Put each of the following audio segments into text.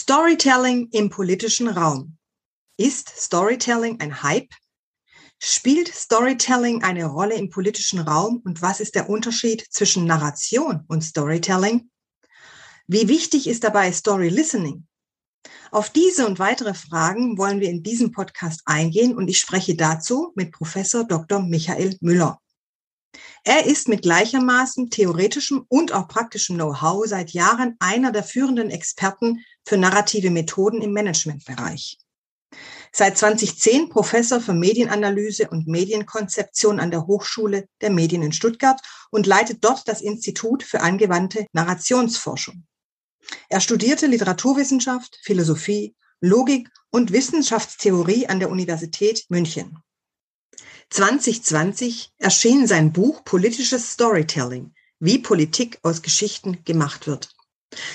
Storytelling im politischen Raum. Ist Storytelling ein Hype? Spielt Storytelling eine Rolle im politischen Raum und was ist der Unterschied zwischen Narration und Storytelling? Wie wichtig ist dabei Story Listening? Auf diese und weitere Fragen wollen wir in diesem Podcast eingehen und ich spreche dazu mit Professor Dr. Michael Müller. Er ist mit gleichermaßen theoretischem und auch praktischem Know-how seit Jahren einer der führenden Experten für narrative Methoden im Managementbereich. Seit 2010 Professor für Medienanalyse und Medienkonzeption an der Hochschule der Medien in Stuttgart und leitet dort das Institut für angewandte Narrationsforschung. Er studierte Literaturwissenschaft, Philosophie, Logik und Wissenschaftstheorie an der Universität München. 2020 erschien sein Buch Politisches Storytelling, wie Politik aus Geschichten gemacht wird.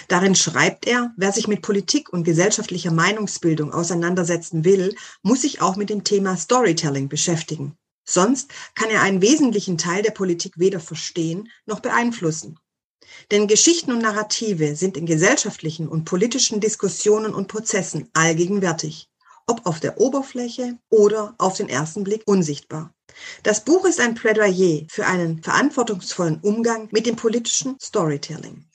Darin schreibt er, wer sich mit Politik und gesellschaftlicher Meinungsbildung auseinandersetzen will, muss sich auch mit dem Thema Storytelling beschäftigen. Sonst kann er einen wesentlichen Teil der Politik weder verstehen noch beeinflussen. Denn Geschichten und Narrative sind in gesellschaftlichen und politischen Diskussionen und Prozessen allgegenwärtig ob auf der Oberfläche oder auf den ersten Blick unsichtbar. Das Buch ist ein Plädoyer für einen verantwortungsvollen Umgang mit dem politischen Storytelling.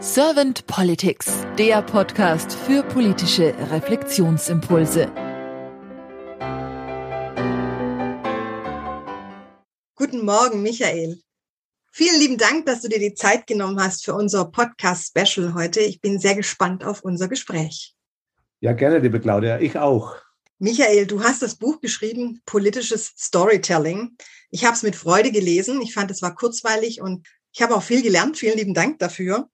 Servant Politics, der Podcast für politische Reflexionsimpulse. Guten Morgen, Michael. Vielen lieben Dank, dass du dir die Zeit genommen hast für unser Podcast-Special heute. Ich bin sehr gespannt auf unser Gespräch. Ja, gerne, liebe Claudia. Ich auch. Michael, du hast das Buch geschrieben, Politisches Storytelling. Ich habe es mit Freude gelesen. Ich fand, es war kurzweilig und ich habe auch viel gelernt. Vielen lieben Dank dafür.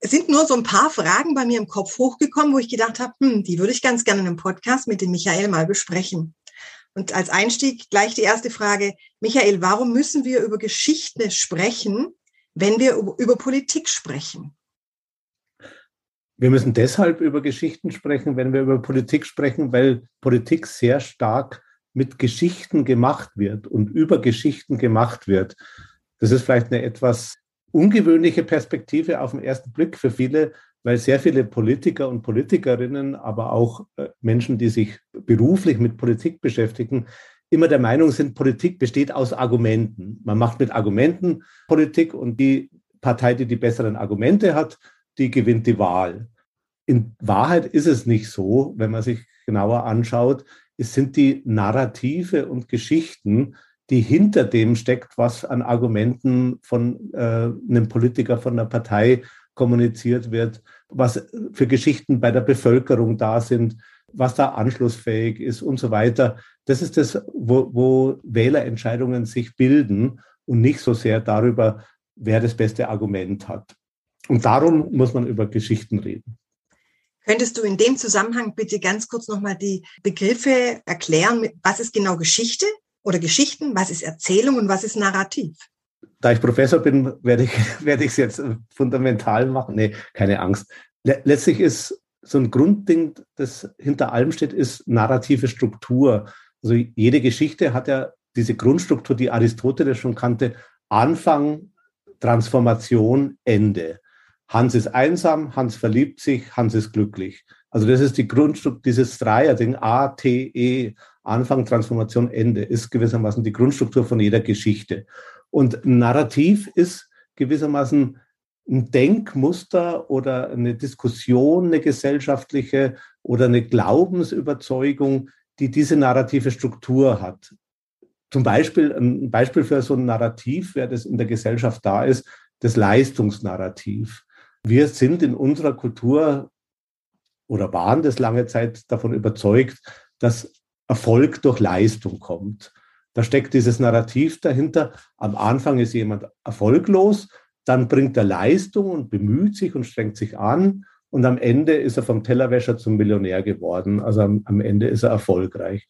Es sind nur so ein paar Fragen bei mir im Kopf hochgekommen, wo ich gedacht habe, hm, die würde ich ganz gerne in einem Podcast mit dem Michael mal besprechen. Und als Einstieg gleich die erste Frage. Michael, warum müssen wir über Geschichte sprechen, wenn wir über Politik sprechen? Wir müssen deshalb über Geschichten sprechen, wenn wir über Politik sprechen, weil Politik sehr stark mit Geschichten gemacht wird und über Geschichten gemacht wird. Das ist vielleicht eine etwas ungewöhnliche Perspektive auf den ersten Blick für viele, weil sehr viele Politiker und Politikerinnen, aber auch äh, Menschen, die sich beruflich mit Politik beschäftigen, immer der Meinung sind, Politik besteht aus Argumenten. Man macht mit Argumenten Politik und die Partei, die die besseren Argumente hat, die gewinnt die Wahl. In Wahrheit ist es nicht so, wenn man sich genauer anschaut. Es sind die Narrative und Geschichten, die hinter dem steckt, was an Argumenten von äh, einem Politiker, von einer Partei kommuniziert wird, was für Geschichten bei der Bevölkerung da sind, was da anschlussfähig ist und so weiter. Das ist das, wo, wo Wählerentscheidungen sich bilden und nicht so sehr darüber, wer das beste Argument hat. Und darum muss man über Geschichten reden. Könntest du in dem Zusammenhang bitte ganz kurz nochmal die Begriffe erklären? Was ist genau Geschichte oder Geschichten? Was ist Erzählung und was ist Narrativ? da ich Professor bin, werde ich werde ich es jetzt fundamental machen. Nee, keine Angst. Letztlich ist so ein Grundding, das hinter allem steht, ist narrative Struktur. Also jede Geschichte hat ja diese Grundstruktur, die Aristoteles schon kannte. Anfang, Transformation, Ende. Hans ist einsam, Hans verliebt sich, Hans ist glücklich. Also das ist die Grundstruktur, dieses Dreierding, A, T, E, Anfang, Transformation, Ende, ist gewissermaßen die Grundstruktur von jeder Geschichte. Und Narrativ ist gewissermaßen ein Denkmuster oder eine Diskussion, eine gesellschaftliche oder eine Glaubensüberzeugung, die diese narrative Struktur hat. Zum Beispiel, ein Beispiel für so ein Narrativ, wer das in der Gesellschaft da ist, das Leistungsnarrativ. Wir sind in unserer Kultur oder waren das lange Zeit davon überzeugt, dass Erfolg durch Leistung kommt. Da steckt dieses Narrativ dahinter. Am Anfang ist jemand erfolglos, dann bringt er Leistung und bemüht sich und strengt sich an. Und am Ende ist er vom Tellerwäscher zum Millionär geworden. Also am, am Ende ist er erfolgreich.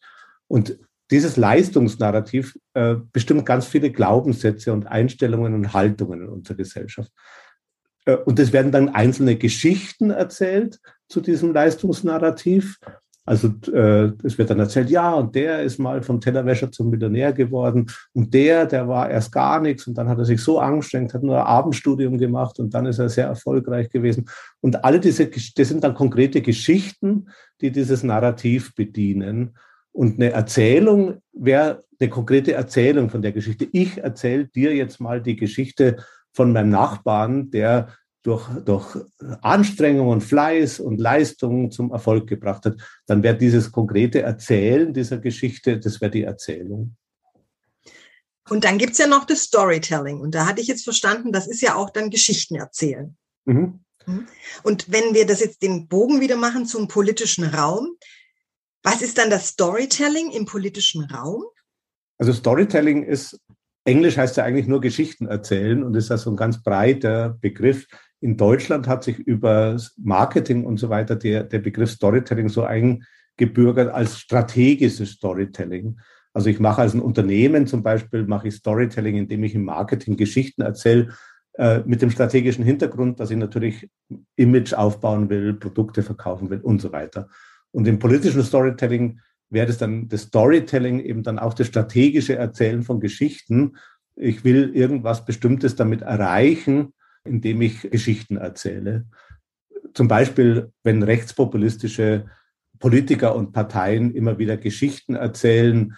Und dieses Leistungsnarrativ äh, bestimmt ganz viele Glaubenssätze und Einstellungen und Haltungen in unserer Gesellschaft. Äh, und es werden dann einzelne Geschichten erzählt zu diesem Leistungsnarrativ. Also äh, es wird dann erzählt, ja, und der ist mal vom Tellerwäscher zum Millionär geworden und der, der war erst gar nichts und dann hat er sich so angestrengt, hat nur ein Abendstudium gemacht und dann ist er sehr erfolgreich gewesen. Und alle diese, das sind dann konkrete Geschichten, die dieses Narrativ bedienen. Und eine Erzählung wäre eine konkrete Erzählung von der Geschichte. Ich erzähle dir jetzt mal die Geschichte von meinem Nachbarn, der durch, durch Anstrengung und Fleiß und Leistung zum Erfolg gebracht hat, dann wäre dieses konkrete Erzählen dieser Geschichte, das wäre die Erzählung. Und dann gibt es ja noch das Storytelling. Und da hatte ich jetzt verstanden, das ist ja auch dann Geschichten erzählen. Mhm. mhm. Und wenn wir das jetzt den Bogen wieder machen zum politischen Raum, was ist dann das Storytelling im politischen Raum? Also Storytelling ist, Englisch heißt ja eigentlich nur Geschichten erzählen und ist ja so ein ganz breiter Begriff. In Deutschland hat sich über Marketing und so weiter der, der Begriff Storytelling so eingebürgert als strategisches Storytelling. Also ich mache als ein Unternehmen zum Beispiel, mache ich Storytelling, indem ich im Marketing Geschichten erzähle, äh, mit dem strategischen Hintergrund, dass ich natürlich Image aufbauen will, Produkte verkaufen will und so weiter. Und im politischen Storytelling wäre das dann das Storytelling eben dann auch das strategische Erzählen von Geschichten. Ich will irgendwas Bestimmtes damit erreichen indem ich Geschichten erzähle. Zum Beispiel, wenn rechtspopulistische Politiker und Parteien immer wieder Geschichten erzählen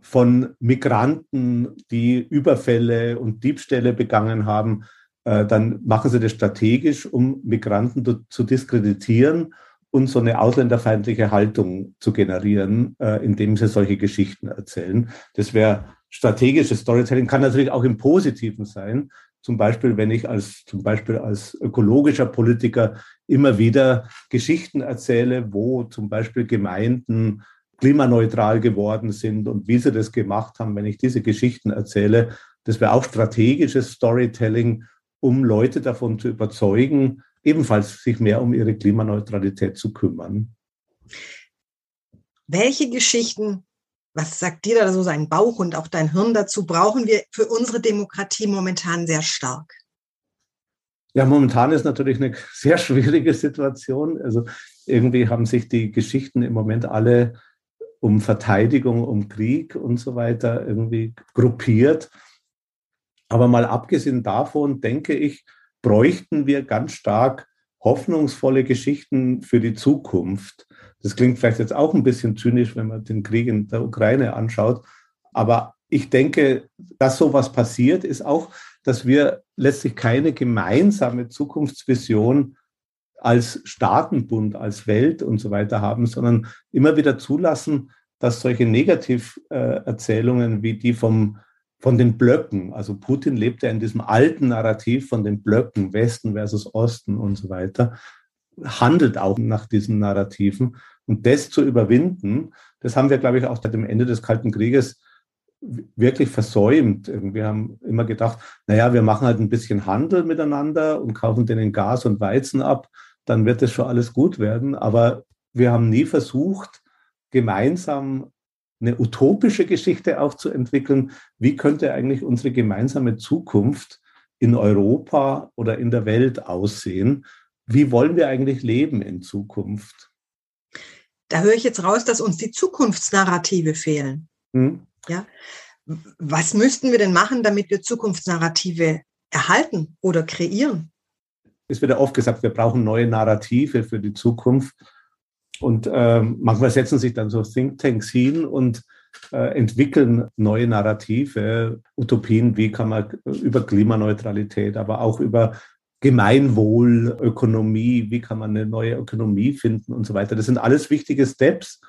von Migranten, die Überfälle und Diebstähle begangen haben, äh, dann machen sie das strategisch, um Migranten zu diskreditieren und so eine ausländerfeindliche Haltung zu generieren, äh, indem sie solche Geschichten erzählen. Das wäre strategisches Storytelling, kann natürlich auch im Positiven sein, zum Beispiel, wenn ich als, zum Beispiel als ökologischer Politiker immer wieder Geschichten erzähle, wo zum Beispiel Gemeinden klimaneutral geworden sind und wie sie das gemacht haben, wenn ich diese Geschichten erzähle, das wäre auch strategisches Storytelling, um Leute davon zu überzeugen, ebenfalls sich mehr um ihre Klimaneutralität zu kümmern. Welche Geschichten was sagt dir da so sein Bauch und auch dein Hirn dazu? Brauchen wir für unsere Demokratie momentan sehr stark? Ja, momentan ist natürlich eine sehr schwierige Situation. Also irgendwie haben sich die Geschichten im Moment alle um Verteidigung, um Krieg und so weiter irgendwie gruppiert. Aber mal abgesehen davon, denke ich, bräuchten wir ganz stark hoffnungsvolle Geschichten für die Zukunft. Das klingt vielleicht jetzt auch ein bisschen zynisch, wenn man den Krieg in der Ukraine anschaut. Aber ich denke, dass sowas passiert, ist auch, dass wir letztlich keine gemeinsame Zukunftsvision als Staatenbund, als Welt und so weiter haben, sondern immer wieder zulassen, dass solche Negativerzählungen wie die vom, von den Blöcken, also Putin lebt ja in diesem alten Narrativ von den Blöcken, Westen versus Osten und so weiter, handelt auch nach diesen Narrativen. Und das zu überwinden, das haben wir, glaube ich, auch seit dem Ende des Kalten Krieges wirklich versäumt. Wir haben immer gedacht, naja, wir machen halt ein bisschen Handel miteinander und kaufen denen Gas und Weizen ab, dann wird das schon alles gut werden. Aber wir haben nie versucht, gemeinsam eine utopische Geschichte auch zu entwickeln. Wie könnte eigentlich unsere gemeinsame Zukunft in Europa oder in der Welt aussehen? Wie wollen wir eigentlich leben in Zukunft? Da höre ich jetzt raus, dass uns die Zukunftsnarrative fehlen. Hm. Ja. Was müssten wir denn machen, damit wir Zukunftsnarrative erhalten oder kreieren? Es wird ja oft gesagt, wir brauchen neue Narrative für die Zukunft. Und äh, manchmal setzen sich dann so Thinktanks hin und äh, entwickeln neue Narrative, Utopien, wie kann man über Klimaneutralität, aber auch über Gemeinwohl, Ökonomie, wie kann man eine neue Ökonomie finden und so weiter. Das sind alles wichtige Steps.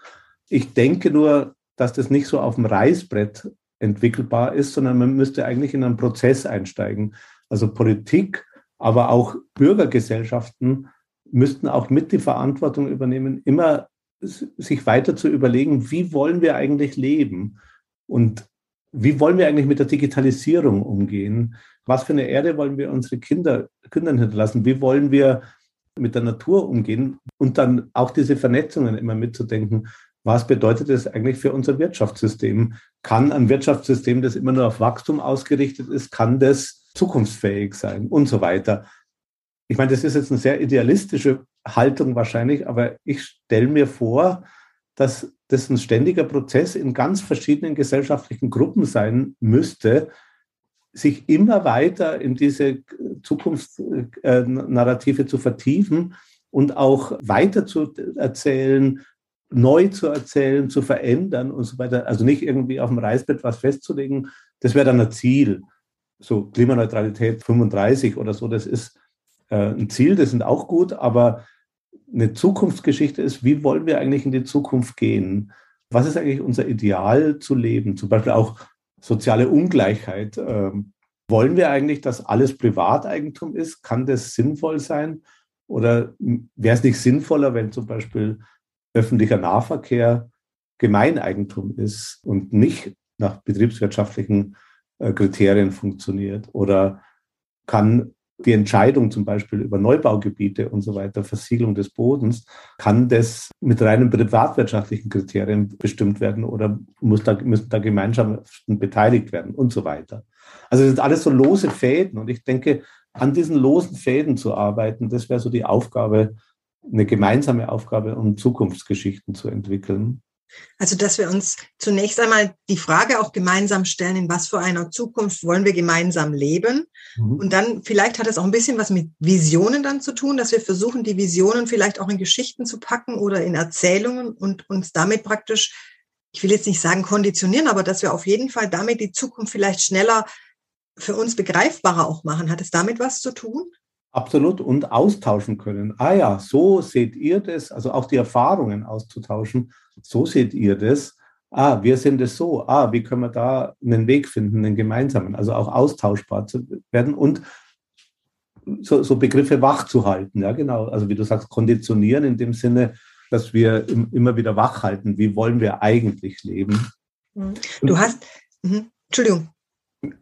Ich denke nur, dass das nicht so auf dem Reißbrett entwickelbar ist, sondern man müsste eigentlich in einen Prozess einsteigen. Also Politik, aber auch Bürgergesellschaften müssten auch mit die Verantwortung übernehmen, immer sich weiter zu überlegen, wie wollen wir eigentlich leben und wie wollen wir eigentlich mit der Digitalisierung umgehen? Was für eine Erde wollen wir unsere Kinder, Kindern hinterlassen? Wie wollen wir mit der Natur umgehen? Und dann auch diese Vernetzungen immer mitzudenken. Was bedeutet das eigentlich für unser Wirtschaftssystem? Kann ein Wirtschaftssystem, das immer nur auf Wachstum ausgerichtet ist, kann das zukunftsfähig sein und so weiter? Ich meine, das ist jetzt eine sehr idealistische Haltung wahrscheinlich, aber ich stelle mir vor, dass das ein ständiger Prozess in ganz verschiedenen gesellschaftlichen Gruppen sein müsste, sich immer weiter in diese Zukunftsnarrative zu vertiefen und auch weiter zu erzählen, neu zu erzählen, zu verändern und so weiter. Also nicht irgendwie auf dem Reißbrett was festzulegen, das wäre dann ein Ziel. So Klimaneutralität 35 oder so, das ist äh, ein Ziel, das sind auch gut, aber eine Zukunftsgeschichte ist, wie wollen wir eigentlich in die Zukunft gehen? Was ist eigentlich unser Ideal zu leben? Zum Beispiel auch soziale Ungleichheit. Ähm, wollen wir eigentlich, dass alles Privateigentum ist? Kann das sinnvoll sein? Oder wäre es nicht sinnvoller, wenn zum Beispiel öffentlicher Nahverkehr Gemeineigentum ist und nicht nach betriebswirtschaftlichen äh, Kriterien funktioniert? Oder kann die Entscheidung zum Beispiel über Neubaugebiete und so weiter, Versiegelung des Bodens, kann das mit reinen privatwirtschaftlichen Kriterien bestimmt werden oder muss da, müssen da Gemeinschaften beteiligt werden und so weiter. Also es sind alles so lose Fäden und ich denke, an diesen losen Fäden zu arbeiten, das wäre so die Aufgabe, eine gemeinsame Aufgabe, um Zukunftsgeschichten zu entwickeln. Also, dass wir uns zunächst einmal die Frage auch gemeinsam stellen, in was für einer Zukunft wollen wir gemeinsam leben? Mhm. Und dann vielleicht hat es auch ein bisschen was mit Visionen dann zu tun, dass wir versuchen, die Visionen vielleicht auch in Geschichten zu packen oder in Erzählungen und uns damit praktisch, ich will jetzt nicht sagen konditionieren, aber dass wir auf jeden Fall damit die Zukunft vielleicht schneller für uns begreifbarer auch machen. Hat es damit was zu tun? Absolut und austauschen können. Ah ja, so seht ihr das, also auch die Erfahrungen auszutauschen. So seht ihr das. Ah, wir sind es so. Ah, wie können wir da einen Weg finden, einen gemeinsamen, also auch austauschbar zu werden und so, so Begriffe wach zu halten. Ja, genau. Also wie du sagst, konditionieren in dem Sinne, dass wir immer wieder wach halten. Wie wollen wir eigentlich leben? Mhm. Du hast, mhm. Entschuldigung.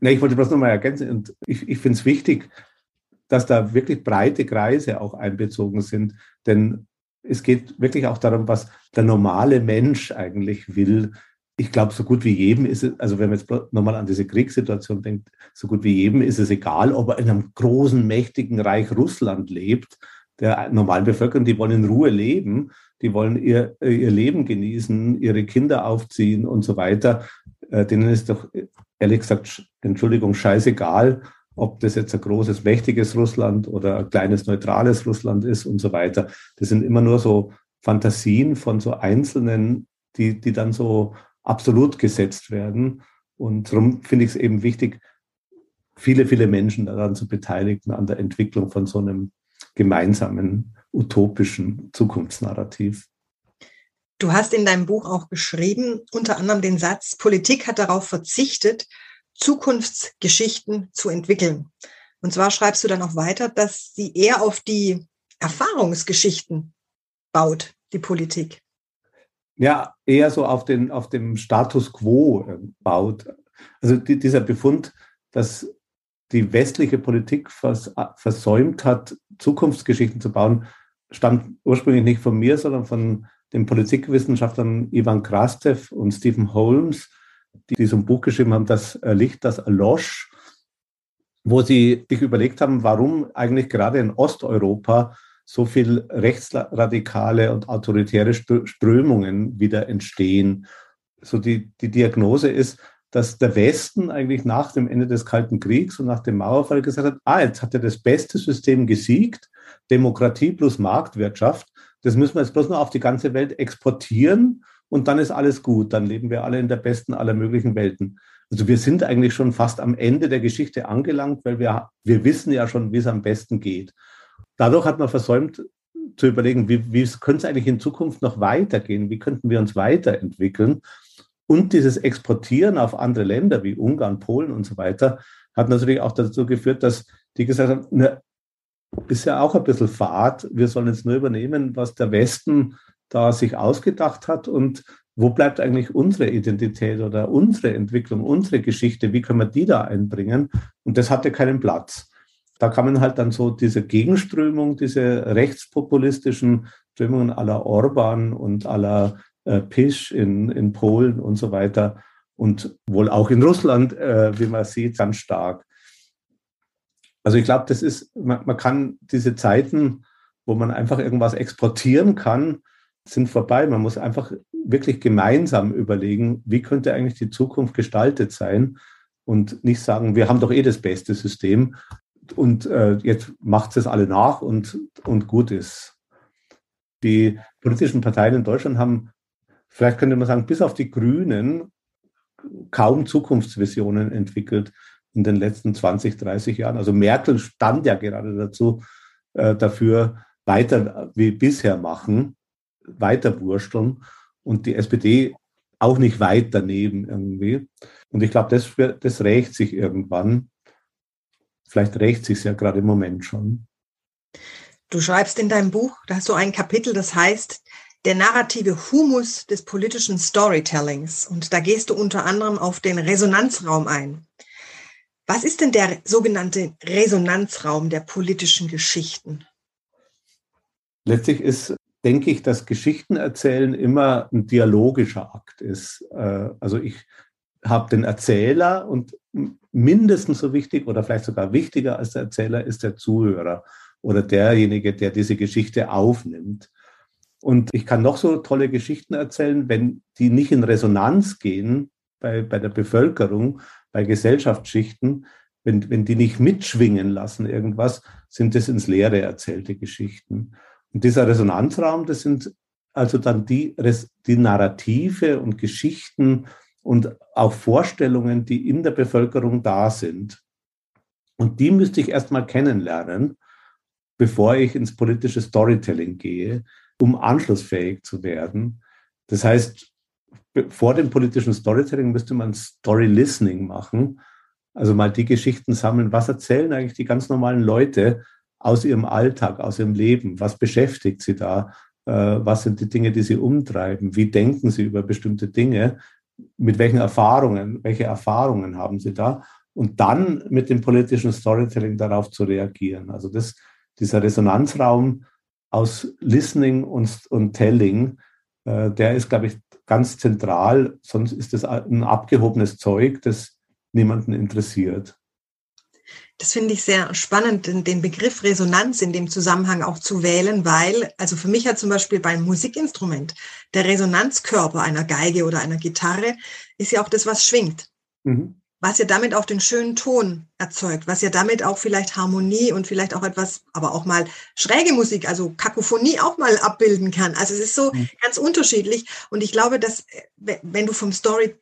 Nee, ich wollte bloß nochmal ergänzen. Und ich, ich finde es wichtig, dass da wirklich breite Kreise auch einbezogen sind. Denn es geht wirklich auch darum, was der normale Mensch eigentlich will. Ich glaube, so gut wie jedem ist es, also wenn man jetzt nochmal an diese Kriegssituation denkt, so gut wie jedem ist es egal, ob er in einem großen, mächtigen Reich Russland lebt. Der normalen Bevölkerung, die wollen in Ruhe leben, die wollen ihr, ihr Leben genießen, ihre Kinder aufziehen und so weiter. Äh, denen ist doch ehrlich gesagt, Entschuldigung, scheißegal, ob das jetzt ein großes, mächtiges Russland oder ein kleines, neutrales Russland ist und so weiter. Das sind immer nur so Fantasien von so Einzelnen, die, die dann so absolut gesetzt werden. Und darum finde ich es eben wichtig, viele, viele Menschen daran zu beteiligen, an der Entwicklung von so einem gemeinsamen, utopischen Zukunftsnarrativ. Du hast in deinem Buch auch geschrieben, unter anderem den Satz, Politik hat darauf verzichtet, Zukunftsgeschichten zu entwickeln. Und zwar schreibst du dann auch weiter, dass sie eher auf die Erfahrungsgeschichten baut, die Politik. Ja, eher so auf, den, auf dem Status quo äh, baut. Also die, dieser Befund, dass die westliche Politik vers, versäumt hat, Zukunftsgeschichten zu bauen, stammt ursprünglich nicht von mir, sondern von den Politikwissenschaftlern Ivan Krastev und Stephen Holmes, die, so ein Buch geschrieben haben, das Licht, das erlosch, wo sie sich überlegt haben, warum eigentlich gerade in Osteuropa so viel rechtsradikale und autoritäre Strömungen wieder entstehen. So die, die Diagnose ist, dass der Westen eigentlich nach dem Ende des Kalten Kriegs und nach dem Mauerfall gesagt hat, ah, jetzt hat er das beste System gesiegt, Demokratie plus Marktwirtschaft. Das müssen wir jetzt bloß noch auf die ganze Welt exportieren und dann ist alles gut. Dann leben wir alle in der besten aller möglichen Welten. Also wir sind eigentlich schon fast am Ende der Geschichte angelangt, weil wir, wir wissen ja schon, wie es am besten geht. Dadurch hat man versäumt zu überlegen, wie, wie könnte es eigentlich in Zukunft noch weitergehen? Wie könnten wir uns weiterentwickeln? Und dieses Exportieren auf andere Länder wie Ungarn, Polen und so weiter hat natürlich auch dazu geführt, dass die gesagt haben, na, ist ja auch ein bisschen Fahrt. Wir sollen jetzt nur übernehmen, was der Westen da sich ausgedacht hat und wo bleibt eigentlich unsere Identität oder unsere Entwicklung, unsere Geschichte, wie können wir die da einbringen? Und das hatte keinen Platz. Da kamen halt dann so diese Gegenströmung, diese rechtspopulistischen Strömungen aller Orban und aller äh, Pisch in, in Polen und so weiter und wohl auch in Russland, äh, wie man sieht, ganz stark. Also ich glaube, das ist, man, man kann diese Zeiten, wo man einfach irgendwas exportieren kann, sind vorbei. Man muss einfach wirklich gemeinsam überlegen, wie könnte eigentlich die Zukunft gestaltet sein und nicht sagen, wir haben doch eh das beste System und äh, jetzt macht es alle nach und, und gut ist. Die politischen Parteien in Deutschland haben, vielleicht könnte man sagen, bis auf die Grünen kaum Zukunftsvisionen entwickelt in den letzten 20, 30 Jahren. Also Merkel stand ja gerade dazu, äh, dafür weiter wie bisher machen, weiter wursteln und die SPD auch nicht weit daneben irgendwie. Und ich glaube, das, das rächt sich irgendwann. Vielleicht rächt sich ja gerade im Moment schon. Du schreibst in deinem Buch, da hast du ein Kapitel, das heißt der narrative Humus des politischen Storytellings. Und da gehst du unter anderem auf den Resonanzraum ein. Was ist denn der sogenannte Resonanzraum der politischen Geschichten? Letztlich ist, denke ich, dass Geschichten erzählen immer ein dialogischer Akt ist. Äh, also ich habe den Erzähler und mindestens so wichtig oder vielleicht sogar wichtiger als der Erzähler ist der Zuhörer oder derjenige, der diese Geschichte aufnimmt. Und ich kann noch so tolle Geschichten erzählen, wenn die nicht in Resonanz gehen bei, bei der Bevölkerung, bei Gesellschaftsschichten, wenn, wenn die nicht mitschwingen lassen irgendwas, sind das ins Leere erzählte Geschichten. Und dieser Resonanzraum, das sind also dann die, die Narrative und Geschichten und auch Vorstellungen, die in der Bevölkerung da sind. Und die müsste ich erstmal kennenlernen bevor ich ins politische Storytelling gehe, um anschlussfähig zu werden. Das heißt, vor dem politischen Storytelling müsste man Story Listening machen, also mal die Geschichten sammeln. Was erzählen eigentlich die ganz normalen Leute aus ihrem Alltag, aus ihrem Leben? Was beschäftigt sie da? Äh, was sind die Dinge, die sie umtreiben? Wie denken sie über bestimmte Dinge? Mit welchen Erfahrungen, welche Erfahrungen haben sie da? Und dann mit dem politischen Storytelling darauf zu reagieren. Also das dieser Resonanzraum aus Listening und, und Telling, äh, der ist, glaube ich, ganz zentral, sonst ist das ein abgehobenes Zeug, das niemanden interessiert. Das finde ich sehr spannend, den Begriff Resonanz in dem Zusammenhang auch zu wählen, weil, also für mich hat zum Beispiel beim Musikinstrument der Resonanzkörper einer Geige oder einer Gitarre ist ja auch das, was schwingt. Mhm was ja damit auch den schönen Ton erzeugt, was ja damit auch vielleicht Harmonie und vielleicht auch etwas, aber auch mal schräge Musik, also Kakophonie auch mal abbilden kann. Also es ist so mhm. ganz unterschiedlich. Und ich glaube, dass äh, wenn du vom Story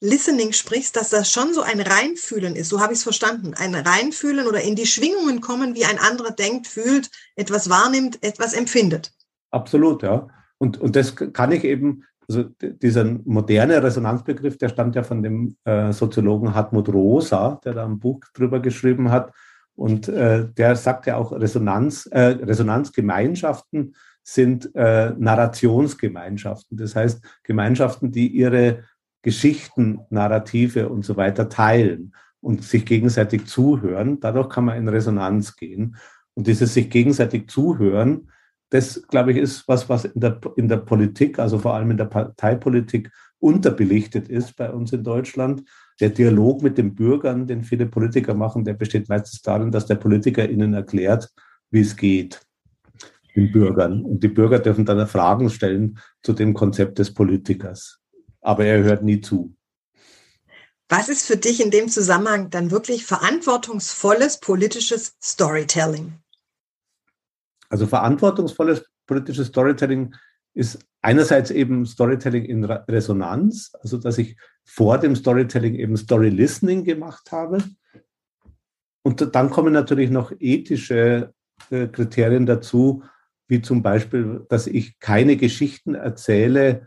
Listening sprichst, dass das schon so ein Reinfühlen ist. So habe ich es verstanden. Ein Reinfühlen oder in die Schwingungen kommen, wie ein anderer denkt, fühlt, etwas wahrnimmt, etwas empfindet. Absolut, ja. Und, und das kann ich eben also dieser moderne Resonanzbegriff, der stammt ja von dem äh, Soziologen Hartmut Rosa, der da ein Buch drüber geschrieben hat. Und äh, der sagt ja auch, Resonanz, äh, Resonanzgemeinschaften sind äh, Narrationsgemeinschaften. Das heißt, Gemeinschaften, die ihre Geschichten, Narrative und so weiter teilen und sich gegenseitig zuhören. Dadurch kann man in Resonanz gehen. Und dieses sich gegenseitig zuhören, das, glaube ich, ist was, was in der, in der Politik, also vor allem in der Parteipolitik, unterbelichtet ist bei uns in Deutschland. Der Dialog mit den Bürgern, den viele Politiker machen, der besteht meistens darin, dass der Politiker ihnen erklärt, wie es geht, den Bürgern. Und die Bürger dürfen dann Fragen stellen zu dem Konzept des Politikers. Aber er hört nie zu. Was ist für dich in dem Zusammenhang dann wirklich verantwortungsvolles politisches Storytelling? Also verantwortungsvolles politisches Storytelling ist einerseits eben Storytelling in Resonanz, also dass ich vor dem Storytelling eben Story Listening gemacht habe. Und dann kommen natürlich noch ethische äh, Kriterien dazu, wie zum Beispiel, dass ich keine Geschichten erzähle,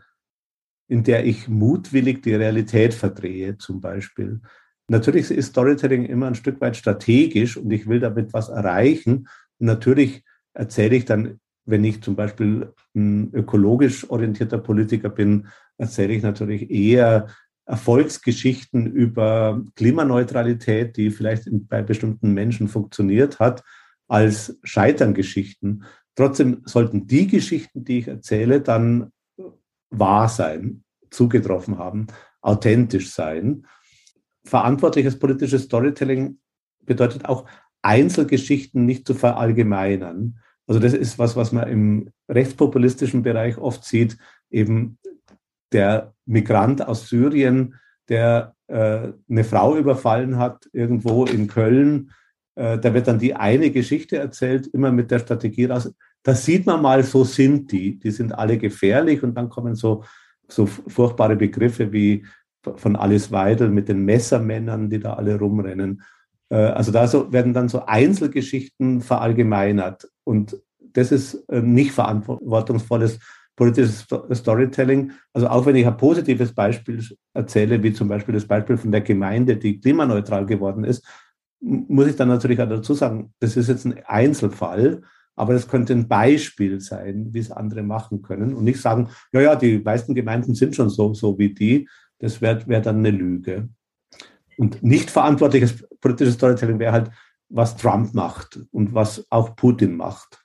in der ich mutwillig die Realität verdrehe, zum Beispiel. Natürlich ist Storytelling immer ein Stück weit strategisch und ich will damit was erreichen. Und natürlich erzähle ich dann, wenn ich zum Beispiel ein ökologisch orientierter Politiker bin, erzähle ich natürlich eher Erfolgsgeschichten über Klimaneutralität, die vielleicht bei bestimmten Menschen funktioniert hat, als Scheiterngeschichten. Trotzdem sollten die Geschichten, die ich erzähle, dann wahr sein, zugetroffen haben, authentisch sein. Verantwortliches politisches Storytelling bedeutet auch, Einzelgeschichten nicht zu verallgemeinern. Also das ist was, was man im rechtspopulistischen Bereich oft sieht, eben der Migrant aus Syrien, der äh, eine Frau überfallen hat, irgendwo in Köln. Äh, da wird dann die eine Geschichte erzählt, immer mit der Strategie raus. Da sieht man mal, so sind die. Die sind alle gefährlich und dann kommen so, so furchtbare Begriffe wie von Alice Weidel mit den Messermännern, die da alle rumrennen. Äh, also da so, werden dann so Einzelgeschichten verallgemeinert. Und das ist äh, nicht verantwortungsvolles politisches Storytelling. Also auch wenn ich ein positives Beispiel erzähle, wie zum Beispiel das Beispiel von der Gemeinde, die klimaneutral geworden ist, muss ich dann natürlich auch dazu sagen, das ist jetzt ein Einzelfall, aber das könnte ein Beispiel sein, wie es andere machen können und nicht sagen, ja, ja, die meisten Gemeinden sind schon so, so wie die. Das wäre wär dann eine Lüge. Und nicht verantwortliches politisches Storytelling wäre halt, was Trump macht und was auch Putin macht.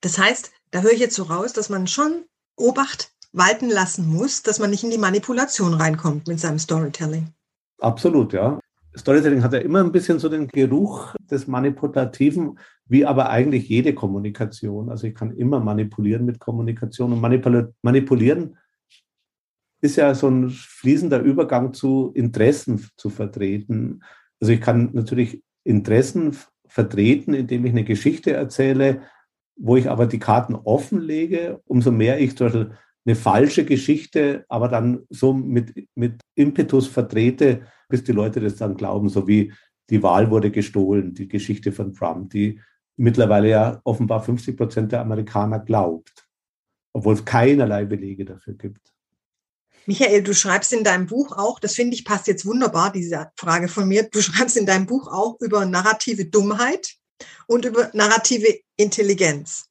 Das heißt, da höre ich jetzt so raus, dass man schon Obacht walten lassen muss, dass man nicht in die Manipulation reinkommt mit seinem Storytelling. Absolut, ja. Storytelling hat ja immer ein bisschen so den Geruch des Manipulativen, wie aber eigentlich jede Kommunikation. Also ich kann immer manipulieren mit Kommunikation und manipulieren ist ja so ein fließender Übergang zu Interessen zu vertreten. Also ich kann natürlich Interessen vertreten, indem ich eine Geschichte erzähle, wo ich aber die Karten offenlege, umso mehr ich zum Beispiel eine falsche Geschichte, aber dann so mit, mit Impetus vertrete, bis die Leute das dann glauben, so wie die Wahl wurde gestohlen, die Geschichte von Trump, die mittlerweile ja offenbar 50 Prozent der Amerikaner glaubt, obwohl es keinerlei Belege dafür gibt. Michael, du schreibst in deinem Buch auch, das finde ich passt jetzt wunderbar, diese Frage von mir, du schreibst in deinem Buch auch über narrative Dummheit und über narrative Intelligenz.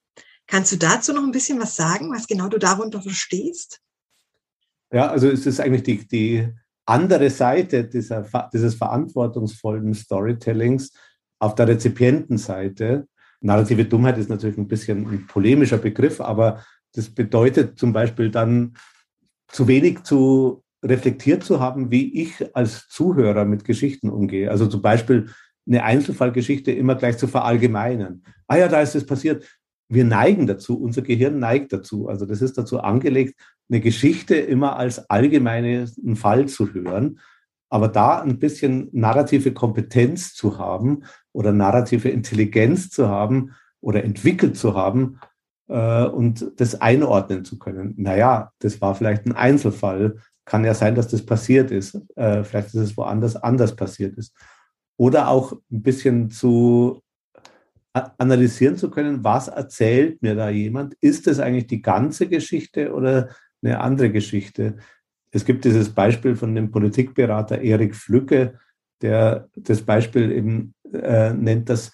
Kannst du dazu noch ein bisschen was sagen, was genau du darunter verstehst? Ja, also es ist eigentlich die, die andere Seite dieser, dieses verantwortungsvollen Storytellings auf der Rezipientenseite. Narrative Dummheit ist natürlich ein bisschen ein polemischer Begriff, aber das bedeutet zum Beispiel dann zu wenig zu reflektiert zu haben, wie ich als Zuhörer mit Geschichten umgehe. Also zum Beispiel eine Einzelfallgeschichte immer gleich zu verallgemeinern. Ah ja, da ist es passiert. Wir neigen dazu, unser Gehirn neigt dazu. Also das ist dazu angelegt, eine Geschichte immer als allgemeinen Fall zu hören. Aber da ein bisschen narrative Kompetenz zu haben oder narrative Intelligenz zu haben oder entwickelt zu haben äh, und das einordnen zu können. Naja, das war vielleicht ein Einzelfall. Kann ja sein, dass das passiert ist. Äh, vielleicht ist es woanders anders passiert ist oder auch ein bisschen zu analysieren zu können, was erzählt mir da jemand? Ist es eigentlich die ganze Geschichte oder eine andere Geschichte? Es gibt dieses Beispiel von dem Politikberater Erik Flücke, der das Beispiel eben äh, nennt, dass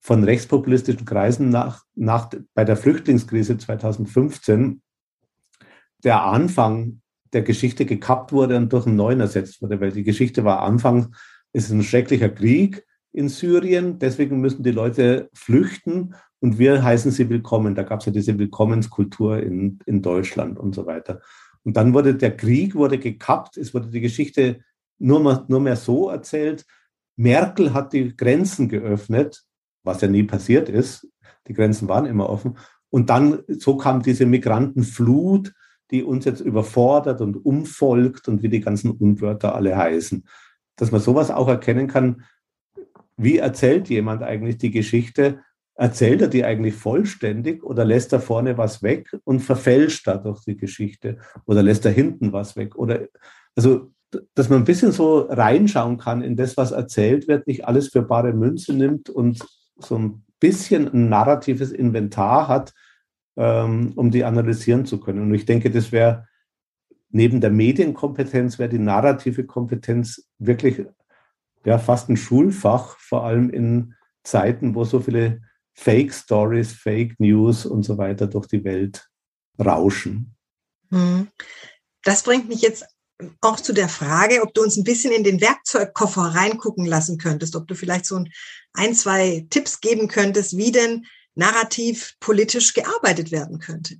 von rechtspopulistischen Kreisen nach, nach, bei der Flüchtlingskrise 2015 der Anfang der Geschichte gekappt wurde und durch einen neuen ersetzt wurde, weil die Geschichte war Anfang ist ein schrecklicher Krieg in Syrien, deswegen müssen die Leute flüchten und wir heißen sie willkommen. Da gab es ja diese Willkommenskultur in, in Deutschland und so weiter. Und dann wurde der Krieg wurde gekappt, es wurde die Geschichte nur, mal, nur mehr so erzählt. Merkel hat die Grenzen geöffnet, was ja nie passiert ist. Die Grenzen waren immer offen. Und dann, so kam diese Migrantenflut, die uns jetzt überfordert und umfolgt und wie die ganzen Unwörter alle heißen dass man sowas auch erkennen kann, wie erzählt jemand eigentlich die Geschichte? Erzählt er die eigentlich vollständig oder lässt er vorne was weg und verfälscht dadurch die Geschichte? Oder lässt er hinten was weg? Oder also, dass man ein bisschen so reinschauen kann in das, was erzählt wird, nicht alles für bare Münze nimmt und so ein bisschen ein narratives Inventar hat, ähm, um die analysieren zu können. Und ich denke, das wäre neben der Medienkompetenz wäre die narrative Kompetenz wirklich ja, fast ein Schulfach, vor allem in Zeiten, wo so viele Fake Stories, Fake News und so weiter durch die Welt rauschen. Hm. Das bringt mich jetzt auch zu der Frage, ob du uns ein bisschen in den Werkzeugkoffer reingucken lassen könntest, ob du vielleicht so ein, zwei Tipps geben könntest, wie denn narrativ politisch gearbeitet werden könnte.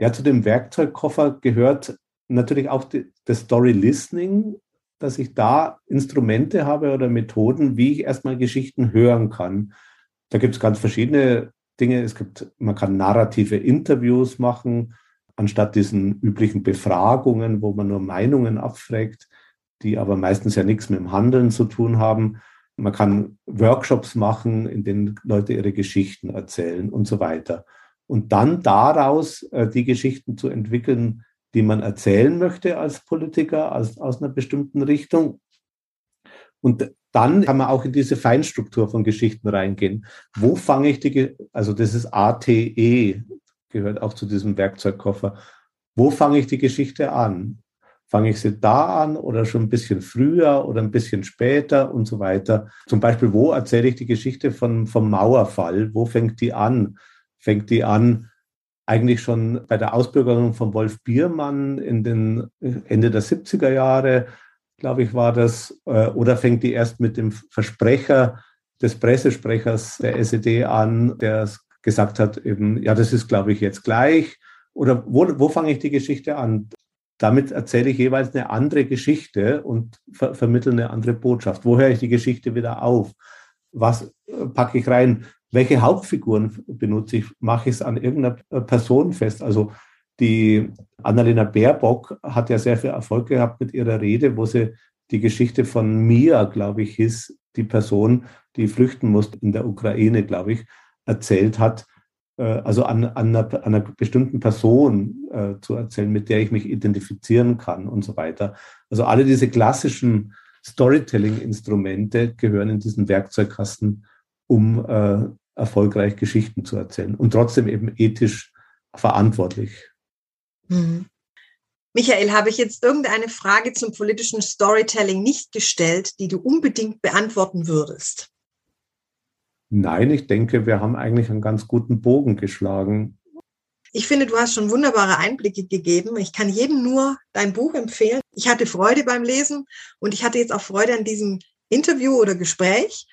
Ja, zu dem Werkzeugkoffer gehört natürlich auch das Story Listening, dass ich da Instrumente habe oder Methoden, wie ich erstmal Geschichten hören kann. Da gibt es ganz verschiedene Dinge. Es gibt, man kann narrative Interviews machen. anstatt diesen üblichen Befragungen, wo man nur Meinungen abfragt, die aber meistens ja nichts mit dem Handeln zu tun haben. Man kann Workshops machen, in denen Leute ihre Geschichten erzählen und so weiter. Und dann daraus äh, die Geschichten zu entwickeln, die man erzählen möchte als Politiker, als, aus einer bestimmten Richtung. Und dann kann man auch in diese Feinstruktur von Geschichten reingehen. Wo fange ich die, also das ist ATE, gehört auch zu diesem Werkzeugkoffer. Wo fange ich die Geschichte an? Fange ich sie da an oder schon ein bisschen früher oder ein bisschen später und so weiter? Zum Beispiel, wo erzähle ich die Geschichte von, vom Mauerfall? Wo fängt die an? Fängt die an eigentlich schon bei der Ausbürgerung von Wolf Biermann in den Ende der 70er Jahre, glaube ich, war das, äh, oder fängt die erst mit dem Versprecher des Pressesprechers der SED an, der gesagt hat, eben, ja, das ist, glaube ich, jetzt gleich. Oder wo, wo fange ich die Geschichte an? Damit erzähle ich jeweils eine andere Geschichte und ver vermittle eine andere Botschaft. Wo höre ich die Geschichte wieder auf? Was äh, packe ich rein? Welche Hauptfiguren benutze ich? Mache ich es an irgendeiner Person fest? Also die Annalena Baerbock hat ja sehr viel Erfolg gehabt mit ihrer Rede, wo sie die Geschichte von Mia, glaube ich, hieß, die Person, die flüchten musste in der Ukraine, glaube ich, erzählt hat. Äh, also an, an, einer, an einer bestimmten Person äh, zu erzählen, mit der ich mich identifizieren kann und so weiter. Also alle diese klassischen Storytelling-Instrumente gehören in diesen Werkzeugkasten um äh, erfolgreich Geschichten zu erzählen und trotzdem eben ethisch verantwortlich. Mhm. Michael, habe ich jetzt irgendeine Frage zum politischen Storytelling nicht gestellt, die du unbedingt beantworten würdest? Nein, ich denke, wir haben eigentlich einen ganz guten Bogen geschlagen. Ich finde, du hast schon wunderbare Einblicke gegeben. Ich kann jedem nur dein Buch empfehlen. Ich hatte Freude beim Lesen und ich hatte jetzt auch Freude an diesem Interview oder Gespräch.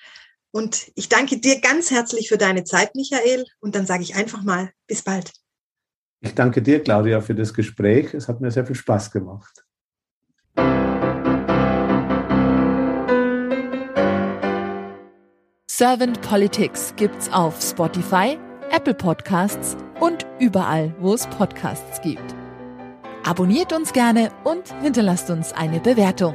Und ich danke dir ganz herzlich für deine Zeit, Michael. Und dann sage ich einfach mal, bis bald. Ich danke dir, Claudia, für das Gespräch. Es hat mir sehr viel Spaß gemacht. Servant Politics gibt's auf Spotify, Apple Podcasts und überall, wo es Podcasts gibt. Abonniert uns gerne und hinterlasst uns eine Bewertung.